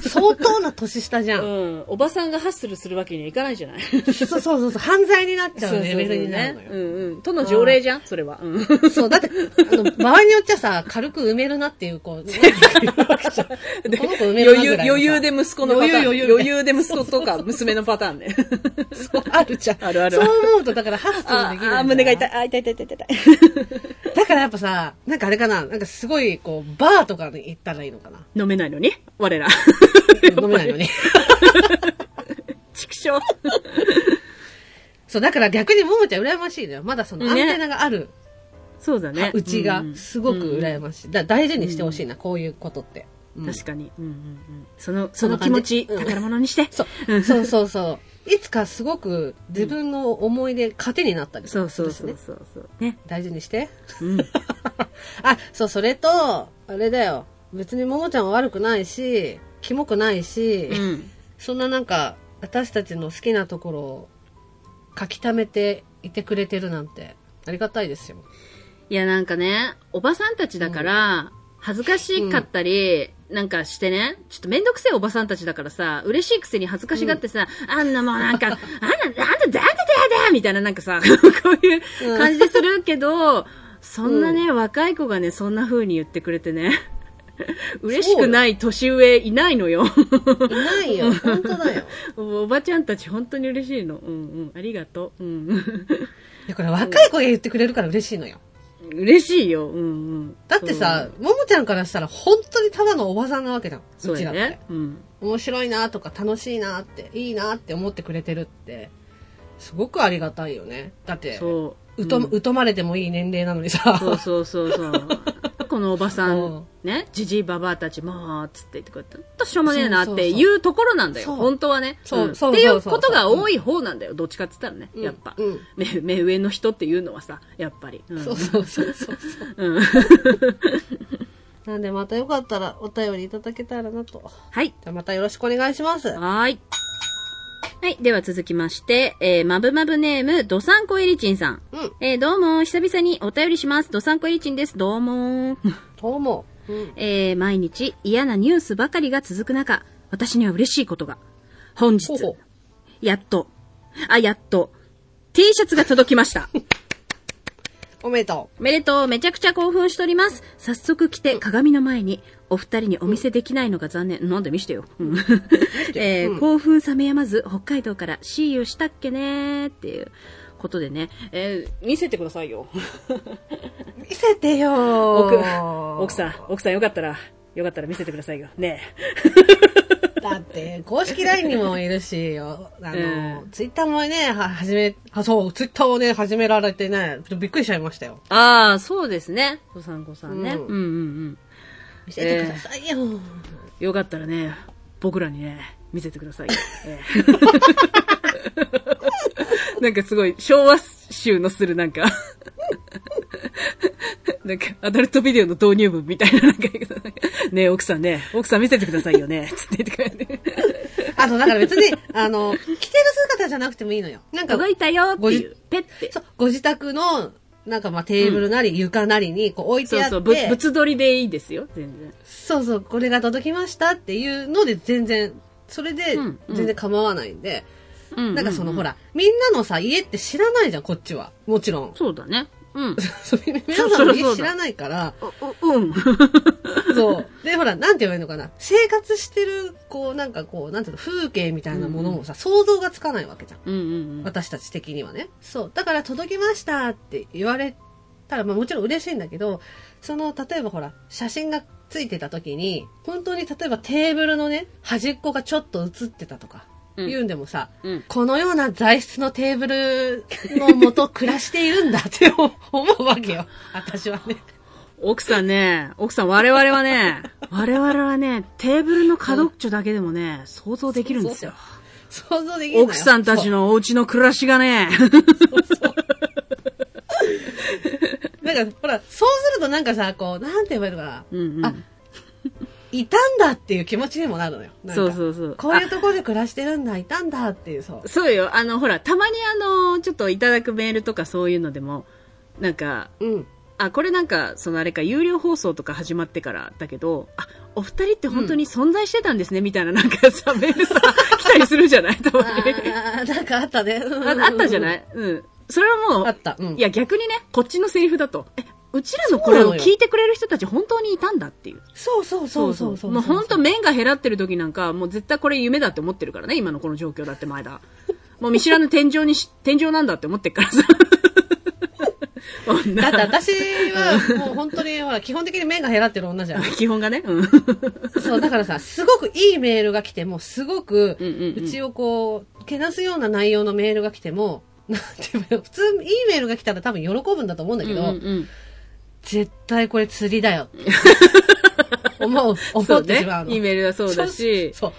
相当な年下じゃ。うん。[LAUGHS] ん、おばさんがハッスルするわけにはいかないじゃない？そうそうそうそう、犯罪になっちゃうレベルになるのよ。うんうん。都の条例じゃんそれは、うん、そう、だって、あの、場合によっちゃさ、軽く埋めるなっていう、こう、[LAUGHS] ね、この子埋めるな余裕ぐらいのさ。余裕で息子のパターン余裕余裕。余裕で息子とか娘のパターンね。そう、あるじゃん。あるある。そう思うと、だからハッスルできあるあ胸が痛い。あ痛い痛い痛い痛い [LAUGHS] だからやっぱさ、なんかあれかな、なんかすごい、こう、バーとかに行ったらいいのかな。飲めないのに？我ら。[LAUGHS] 飲めないのに。[LAUGHS] 畜生。そう、だから逆にももちゃん羨ましいのよ。まだそのアンねテナがある、そうだね。うちが、すごく羨まましい。だから大事にしてほしいな、こういうことって。うん。確かに、うんうんうん、そのその気持ち、宝物にして。そう、そうそうそう。いつかすごく自分の思い出、糧になったりすそうるしね。そうそうそうそうね。大事にして。うん。[LAUGHS] あ、そう、それと、あれだよ。別にももちゃんは悪くないし、キモくないし、うん。そんななんか、私たちの好きなところを書き溜めていてくれてるなんて、ありがたいですよ。いや、なんかね、おばさんたちだから、恥ずかしかったり、なんかしてね、ちょっとめんどくせえおばさんたちだからさ、嬉しいくせに恥ずかしがってさ、あんなもうなんか、[LAUGHS] あんな、あんた、だんだだんだみたいななんかさ、こういう感じでするけど、そんなね、若い子がね、そんな風に言ってくれてね、嬉しくない年上いないのよ。いないよ。本当だよ。おばちゃんたち本当に嬉しいの。うんうん。ありがとう。うん。いや、これ若い子が言ってくれるから嬉しいのよ。嬉しいよ。うんうん。だってさ、ももちゃんからしたら本当にただのおばさんなわけじゃん。そううちらって。だね。うん。面白いなとか楽しいなって、いいなって思ってくれてるって、すごくありがたいよね。だって、そう。うと、ん疎まれてもいい年齢なのにさ。そうそうそうそう。[LAUGHS] このおばさうんん、ね、じじいばばあたち、もう、つって言ってこうやって、ほんとしょうもねえなっていうところなんだよ。本当はね。そうんそうっていうことが多い方なんだよ。どっちかって言ったらね。うんやっぱうん。目、目上の人っていうのはさ、やっぱり。うんそうそうそうそう。うん。[LAUGHS] なんでまたよかったらお便りいただけたらなと。はい。じゃあまたよろしくお願いします。はーい。はい。では続きまして、えー、まぶまぶネーム、どさんこえりちんさん。うん。えー、どうも、久々にお便りします。どさんこえりちんです。どうも。[LAUGHS] どうも。うん。えー、毎日嫌なニュースばかりが続く中、私には嬉しいことが。本日、ほうほう。やっと、あ、やっと、T シャツが届きました。[LAUGHS] おめでとおめでとう、めちゃくちゃ興奮しております。早速来て鏡の前に、お二人にお見せできないのが残念。なんで見してよ。うん [LAUGHS] えーうん興奮冷めやまず、北海道から See you したっけねーっていうことでね。えー見せてくださいよ。う。[LAUGHS] 見せてよ奥ー。奥さん、奥さんよかったら、よかったら見せてくださいよ。ね [LAUGHS] だって、公式 LINE にもいるしよ。あの、うツイッターもね、は、始め、あ、そう、ツイッターをね、始められてね、ちょっとびっくりしちゃいましたよ。ああ、そうですね。ごさんごさんね。うんうんうんうん。見せてくださいよ。よかったらね、僕らにね、見せてくださいよ。ええ [LAUGHS] なんかすごい、昭和集のするなんか、なんか、アダルトビデオの導入文みたいな、なんか、ねえ奥さんね、奥さん見せてくださいよね、つって言ってくれて。あと、だから別に、あの、着てる姿じゃなくてもいいのよ。なんか、届いたよっていう、ペッて。そう、ご自宅の、なんかまあテーブルなり床なりにこう置いてあって、そうそう、ぶ物撮りでいいですよ、全然。そうそう、これが届きましたっていうので全然、それでうんうん全然構わないんで、うんなんかその、ほら。ら、みんなのさ、家って知らないじゃん、こっちは。もちろん。そうだね。うん。[LAUGHS] そう皆さん知らないから、う、ううん。[LAUGHS] そう。で、ほら、なんて言えばいいのかな。生活してる、こう、なんかこう、なんていうの、風景みたいなものもさ、想像がつかないわけじゃん。うんうんうん。私たち的にはね。そう。だから届きましたって言われたら、まあもちろん嬉しいんだけど、その、例えばほら、写真がついてた時に、本当に例えばテーブルのね、端っこがちょっと映ってたとか、うん言うんでもさ、うん。このような材質のテーブルのもと暮らしているんだって [LAUGHS] 思うわけよ。私はね。奥さんね、奥さん我々はね、我々はね、テーブルの角っちょだけでもね、想像できるんですよ。想像できない。奥さんたちの。のお家の暮らしがね、なんか、ほら、そうするとなんかさ、こう、なんて言えばいいのかな。うんうんあ、いたんだっていう気持ちにもなるのよ。そうそうそう。こういうところで暮らしてるんだ、いたんだっていう、そうあ。そうよ。あの、ほら、たまにあの、ちょっといただくメールとかそういうのでも、なんか、うん。あ、これなんか、そのあれか、有料放送とか始まってからだけど、あ、お二人って本当に存在してたんですね、みたいななんかさ、メールさ、来たりするじゃない？たまに。あーなんかあったね。ああったじゃないい？うん。それはもう、あった。うん。いや逆にね、こっちのセリフだと、え、うちらのこれを聞いてくれる人たち本当にいたんだっていう。そうそうそうそうそう。もう本当麺が減らってる時なんか、もう絶対これ夢だって思ってるからね、今のこの状況だって前だ。[LAUGHS] もう見知らぬ天井にし、天井なんだって思ってるからさ。[LAUGHS] だって私は、もう本当に、ほら、基本的に麺が減らってる女じゃん。[LAUGHS] 基本がね。うん。そう、だからさ、すごくいいメールが来ても、すごく、うんうんうんうちをこう、けなすような内容のメールが来ても、なんていうの普通、いいメールが来たら多分喜ぶんだと思うんだけど、うんうん絶対これ釣りだよ。[LAUGHS] 思う、うん、思ってしまうの。いいメールはそうだし、そう。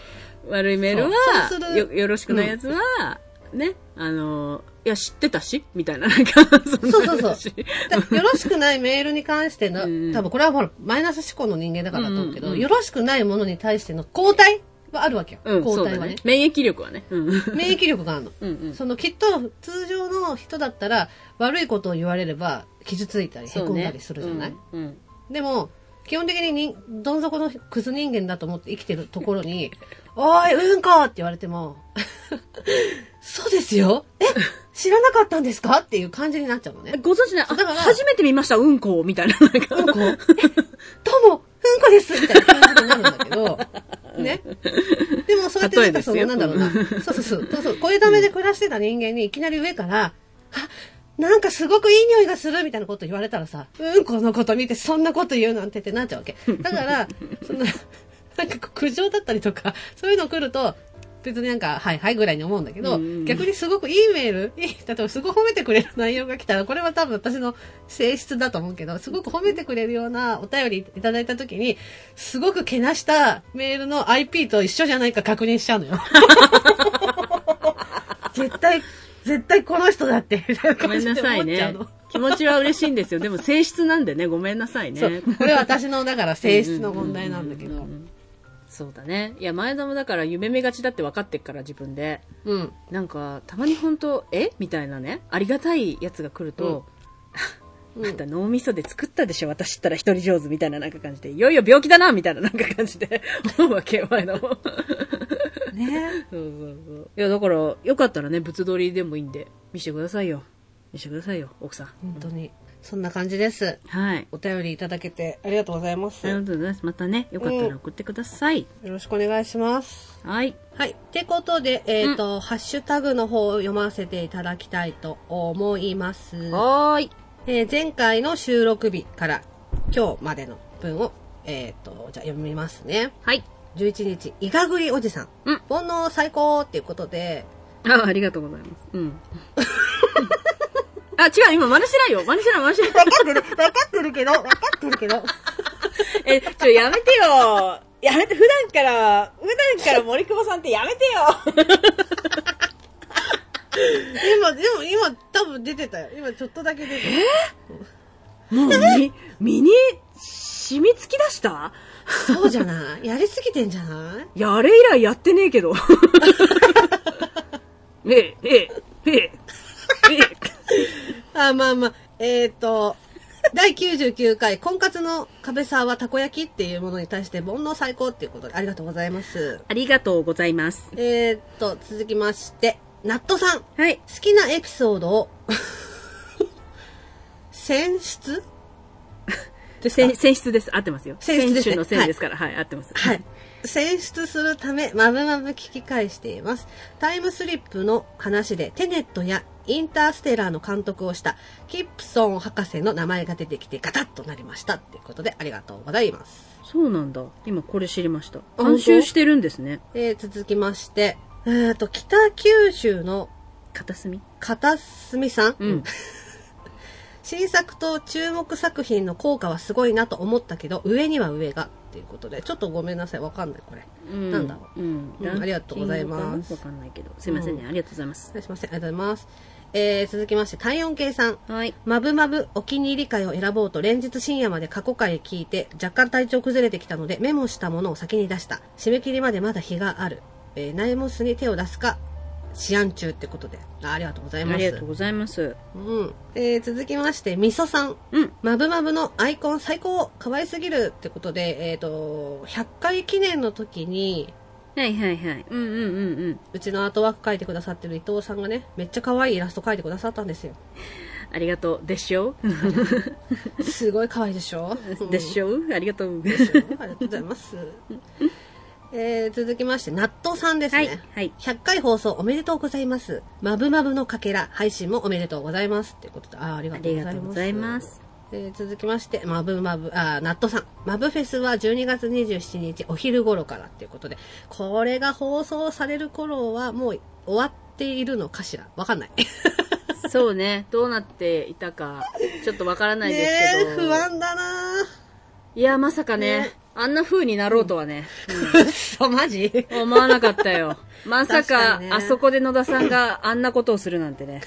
悪いメールはよ、よろしくないやつは、ね、あの、いや、知ってたしみたいな、なんか、そうそうそう [LAUGHS] よろしくないメールに関しての、うん多分これはほら、マイナス思考の人間だからだと思うけど、うんうんよろしくないものに対しての交代はあるわけよ。うん、抗体はねね。。免疫力はね。うん。免疫力があるの。うんうん。そのきっと通常の人だったら悪いことを言われれば傷ついたりへこんだりするじゃない、うんうん。でも、基本的ににどん底のクズ人間だと思って生きてるところに、[LAUGHS] おい、うんこって言われても、そうですよえ知らなかったんですか？っていう感じになっちゃうのね。ご存知ない？あだから初めて見ました、うんこみたいな。なんかうんこえどうも、うんこですみたいな感じになるんだけど、[LAUGHS] ね。でもそうやってなんかその、なんだろうな。そうそうそう。そうそう。声だめで暮らしてた人間にいきなり上から、あ、なんかすごくいい匂いがするみたいなこと言われたらさ、うんこのこと見てそんなこと言うなんてってなっちゃうわけ。[LAUGHS] だから、そんな、なんか苦情だったりとか、そういうの来ると、別になんか、はいはいぐらいに思うんだけど、逆にすごくいいメール、いい、例えばすごい褒めてくれる内容が来たら、これは多分私の性質だと思うけど、すごく褒めてくれるようなお便りいただいたときに、すごくけなしたメールの IP と一緒じゃないか確認しちゃうのよ。[LAUGHS] [LAUGHS] 絶対、絶対この人だって、ごめんなさいね。気持ちは嬉しいんですよ。でも性質なんでね、ごめんなさいね。これは私の、だから性質の問題なんだけどそうだね。いや、前田もだから夢見がちだって分かってっから自分で。うん。なんか、たまに本当え？みたいなね、ありがたいやつが来ると、うん [LAUGHS] あんた脳みそで作ったでしょ？私ったら一人上手みたいななんか感じで、いよいよ病気だなみたいななんか感じで思うわけよ、前田も。ね [LAUGHS] そうそうそう。いや、だから、よかったらね、物撮りでもいいんで、見せてくださいよ。見せてくださいよ、奥さん。本当に。そんな感じです。はい。お便りいただけてありがとうございます。よありがとうございます。またね、よかったら送ってください。ろしくお願いします。はい。はい。ってことで、えっ、と、ハッシュタグの方を読ませていただきたいと思います。はーい。えー前回の収録日から今日までの文を、えっ、と、じゃあ読みますね。はい。11日、イガグリおじさん。うん煩悩最高っていうことで、あ、ありがとうございます。うん。[LAUGHS] あ、違う、今真似してないよ。真似してない、真似してない。分かってる、分かってるけど、分かってるけど。[LAUGHS] え、ちょ、やめてよ。やめて、普段から、普段から森久保さんってやめてよ。今、でも今多分出てたよ。今ちょっとだけ出てた。もう、み、[LAUGHS] 身に、染み付き出した？そうじゃない？やりすぎてんじゃない？いや、あれ以来やってねえけど。え [LAUGHS] え、ええ、ええ、えあ、まあまあ、えっ、と、第99回、婚活の壁沢はたこ焼きっていうものに対して煩悩最高っていうことでありがとうございます。ありがとうございます。えっ、と、続きまして、ナットさん。はい。好きなエピソードを、[LAUGHS] 選出？選選出です。合ってますよ。選出ね選手の選ですから。はい、合ってます。はい。選出するため、まぶまぶ聞き返しています。タイムスリップの話で、テネットやインターステラーの監督をした、キップソン博士の名前が出てきて、ガタッとなりました。っていうことで、ありがとうございます。そうなんだ。今これ知りました。当監修してるんですね。えー続きまして、えっ、と、北九州の片隅？片隅さん？うん。[LAUGHS] 新作と注目作品の効果はすごいなと思ったけど、上には上がっていうことで、ちょっとごめんなさい、わかんない、これ。うんなんだろうん。うんありがとうございますわかんないけど。すいませんね。ありがとうございます。すいません、ありがとうございます。えー、続きまして、体温計さん。はい。まぶまぶお気に入り会を選ぼうと連日深夜まで過去回聞いて若干体調崩れてきたのでメモしたものを先に出した。締め切りまでまだ日がある。えー、ナイモスに手を出すか、試案中ってことで。あありがとうございます。ありがとうございます。うん。えー、続きまして、みそさん。うん。まぶまぶのアイコン最高可愛すぎるってことで、えっ、と、100回記念の時に、はいはいはい。うんうんうんうん。うちのアートワーク描いてくださってる伊藤さんがね、めっちゃ可愛いイラスト描いてくださったんですよ。ありがとう。でしょ [LAUGHS] すごい可愛いでしょ？でしょありがとう。でしょ？ありがとうございます。えー、続きまして、納豆さんですね。はい。はい。100回放送おめでとうございます。まぶまぶのかけら配信もおめでとうございます。ということで、あーありあがとうございます。りがとうございます。えー続きまして、まぶまぶ、あー、納豆さん。まぶフェスは12月27日お昼頃からっていうことで、これが放送される頃はもう終わっているのかしら？わかんない。[LAUGHS] そうね。どうなっていたか、ちょっとわからないですねけど。え、不安だないや、まさかね、ねあんな風になろうとはね、ぁ。そう、マジ？うん思わなかったよ。まさ確かあそこで野田さんがあんなことをするなんてね。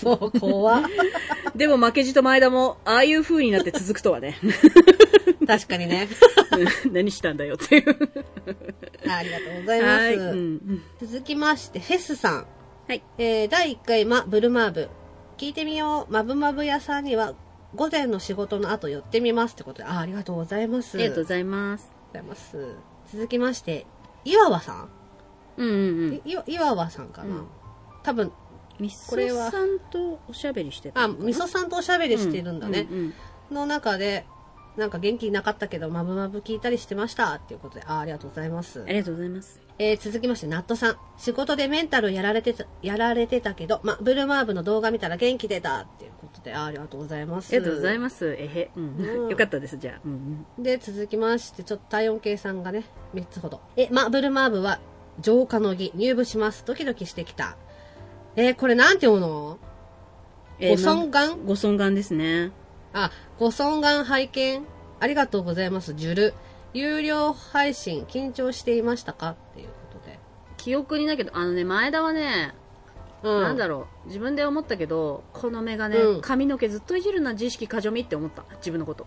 そう、怖っでも負けじと前田も、ああいう風になって続くとはね。確かにね。う [LAUGHS] ん何したんだよっていう。ありがとうございます。続きまして、フェスさん。はい。えー、第1回、ま、ブルマーブ。聞いてみよう。まぶまぶ屋さんには、午前の仕事の後寄ってみますってことで、あありがとうございます。ありがとうございます。ございます。続きまして、岩和さん、うんうんうん。い岩和さんかな、うん多分、みそこれはさんとおしゃべりしてたあ。みそさんとおしゃべりしてるんだね。うんうんの中で、なんか元気なかったけど、まぶまぶ聞いたりしてましたっていうことで、あありがとうございますあ。りがとうございます。えー続きまして、ナットさん。仕事でメンタルやられてた、やられてたけど、ま、ブルマーブの動画見たら元気出たっていうことで、あありがとうございます。ありがとうございます。えへ。ううんん。[LAUGHS] よかったです、じゃあ。うんうん。で、続きまして、ちょっと体温計さんがね、3つほど。え、ま、ブルマーブは、浄化の儀、入部します。ドキドキしてきた。えーこれなんて読むの？えーご尊願？ご尊願ですね。あ、ご尊願拝見ありがとうございます。ジュル。有料配信、緊張していましたか？っていうことで。記憶にないけど、あのね、前田はね、うん。なんだろう、自分で思ったけど、このメガネ、うん髪の毛ずっといじるな、自意識過剰みって思った。自分のこと。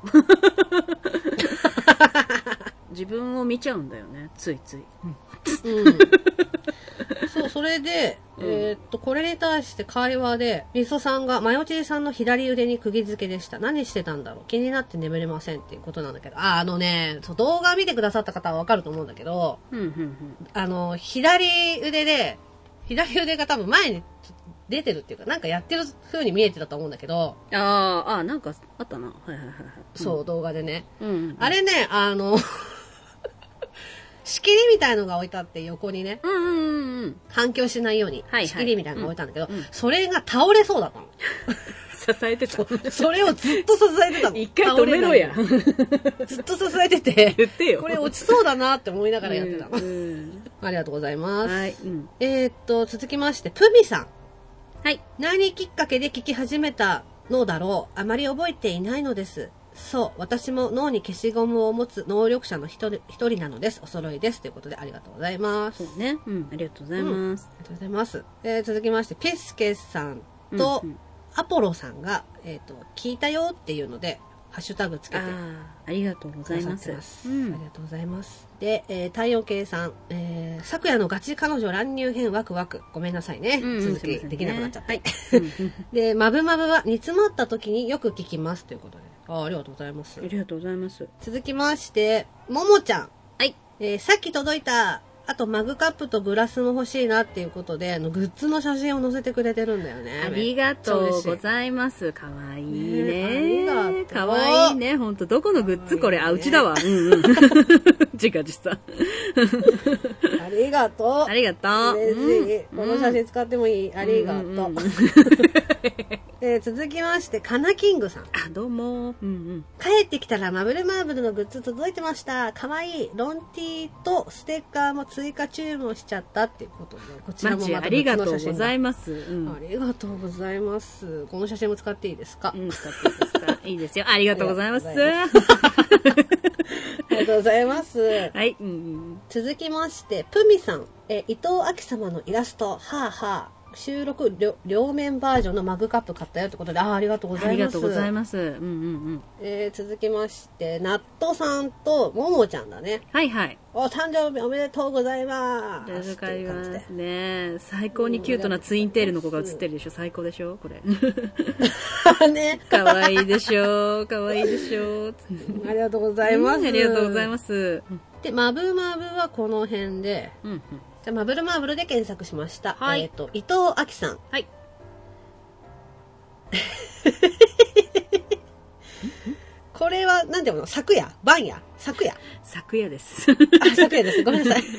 自分を見ちゃうんだよね、ついつい。うん。そう、それで、うんえーっと、これに対して会話で、みそさんが、マヨチーさんの左腕に釘付けでした。何してたんだろう？気になって眠れませんっていうことなんだけど、あ、あのね、そう動画見てくださった方はわかると思うんだけど、うん、うん、うん。あの、左腕で、左腕が多分前に出てるっていうか、なんかやってる風に見えてたと思うんだけど、あーあー、なんかあったな。はいはいはいはい。そう、動画でね。うん。うん。あれね、あの、仕切りみたいのが置いてあって横にね、うんうんうんうん。反響しないようにはいはい仕切りみたいなのが置いてあるんだけど、うんうんそれが倒れそうだったの。[LAUGHS] 支えてた。それをずっと支えてたの。一回止めろや。ずっと支えてて、言ってよ。これ落ちそうだなって思いながらやってたの。うんありがとうございます。はい。うん。えーっと、続きまして、プミさん。はい。何きっかけで聞き始めたのだろうあまり覚えていないのです。そう、私も脳に消しゴムを持つ能力者の一人一人なのです。お揃いです。ということでありがとうございます。そうね。うん。ありがとうございます。ありがとうございます。えー続きまして、ピスケさんとうんうんアポロさんが、えっ、と、聞いたよっていうので、ハッシュタグつけてああ、ありがとうございます。うんありがとうございます。で、えー、太陽系さん、えー、昨夜のガチ彼女乱入編ワクワク。ごめんなさいね。うん続きできなくなっちゃって。はい。[LAUGHS] うんうんで、まぶまぶは煮詰まった時によく聞きますということで。あありがとうございますあ。りがとうございます。続きまして、ももちゃん。はい。えーさっき届いた、あとマグカップとグラスも欲しいなっていうことで、あの、グッズの写真を載せてくれてるんだよね。ありがとうごいざいます。かわいいねね。かわいいね。ほんと、どこのグッズこれ。ねうちだわ。うんうん。[LAUGHS] 自画自賛。ありがとう。ありがとう。嬉しい。うんこの写真使ってもいい。ありがとう。うんうんうんえー続きまして、カナキングさん。あ、どうも。うんうん。帰ってきたらマブルマーブルのグッズ届いてました。かわいい。ロンティーとステッカーも追加注文しちゃったっていうことで、こちらもまたありがとうございます。うん。ありがとうございます。この写真も使っていいですか、うん、使っていいですか？いいですよ。ありがとうございます。ありがとうございます。い。うんうん。続きまして、プミさん。えー伊藤明様のイラスト、はあはあ。収録両両面バージョンのマグカップ買ったよってことで、あーありがとうございます。ありがとうございます。うんうんうん。えー続きまして、ナットさんとももちゃんだね。はいはい。お誕生日おめでとうございます。わかりますね。最高にキュートなツインテールの子が写ってるでしょ。最高でしょこれ。で。[LAUGHS] ね。かわいいでしょかわいいでしょありがとうございます。うんありがとうございます。で、マブマブはこの辺で、うんうん。じゃあマブルマーブルで検索しました。はいえっ、と、伊藤亜紀さん。はい。[LAUGHS] これは、なんていうの？昨夜？晩夜？昨夜？昨夜です。あ、昨夜です。ごめんなさい。[LAUGHS]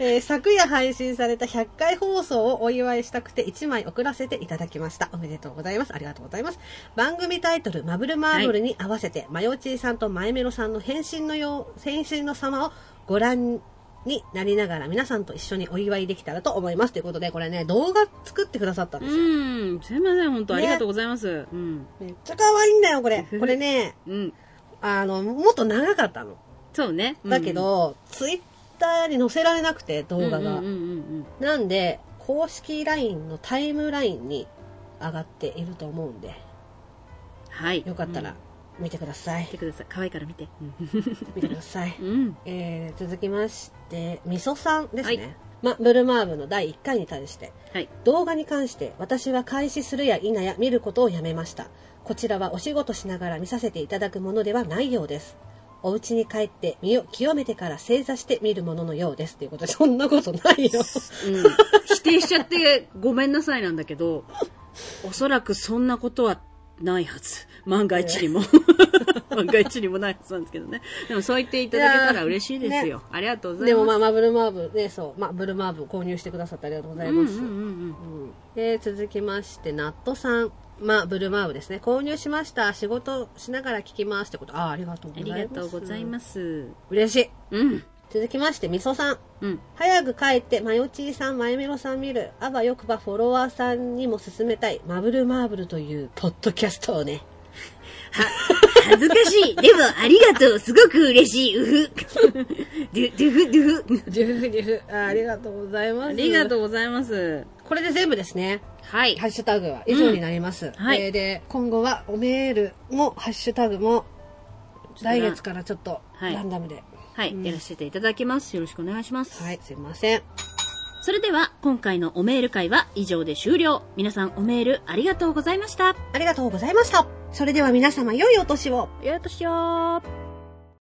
えー昨夜配信された100回放送をお祝いしたくて1枚送らせていただきました。おめでとうございます。ありがとうございます。番組タイトル、マブルマーブルに合わせて、マヨチーさんとマイメロさんの変身のよう、変身の様をご覧になりながら皆さんと一緒にお祝いできたらと思います。ということで、これね、動画作ってくださったんうですよ。ん。すいません、本当ありがとうございます。うん。めっちゃ可愛いんだよ、これ。これね、[LAUGHS] うん。あの、もっと長かったの。そうね。だけど、ツイッターに載せられなくて、動うん、画が。うんうんうんなんで、公式 LINE のタイムラインに上がっていると思うんで、はい。よかったら見てください見てください。可愛いから見て。見てください [LAUGHS] うん。えー、続きましてみそさんですね、はいま、ブルマーブの第1回に対してはい。動画に関して私は開始するや否や見ることをやめましたこちらはお仕事しながら見させていただくものではないようですお家に帰って身を清めてから正座して見るもののようですということでそんなことないようん。否定しちゃってごめんなさいなんだけど、おそらくそんなことはないはず。万が一にも。万が一にもないはずなんですけどね。でもそう言っていただけたら嬉しいですよ。ありがとうございます。でもまあ、まあ、ブルマーブねそう、まあ、ブルマーブ購入してくださってありがとうございます、うんうんうんうん。うんで続きましてナットさんまあブルマーブですね購入しました仕事しながら聞きますってことあありがとうごあざいますりがとうございます。嬉しいうん。続きましてみそさんうん。早く帰ってマヨチーさんマイメロさん見るあばよくばフォロワーさんにも勧めたいマブルマーブルというポッドキャストをねは、恥ずかしい。でも、ありがとう。すごく嬉しい。うふ。[LAUGHS] ドゥ、ドゥフ、ドゥフ。ジュフジュフあありがとうございますありがとうございます。これで全部ですねはい。ハッシュタグは以上になります、はいえーで今後はおメールもハッシュタグも来月からちょっとはいランダムではい。うんやらせていただきます。よろしくお願いします。はい、すいませんそれでは、今回のおメール会は以上で終了。皆さんおメールありがとうございました。ありがとうございましたそれでは皆様良いお年をよいとしよー。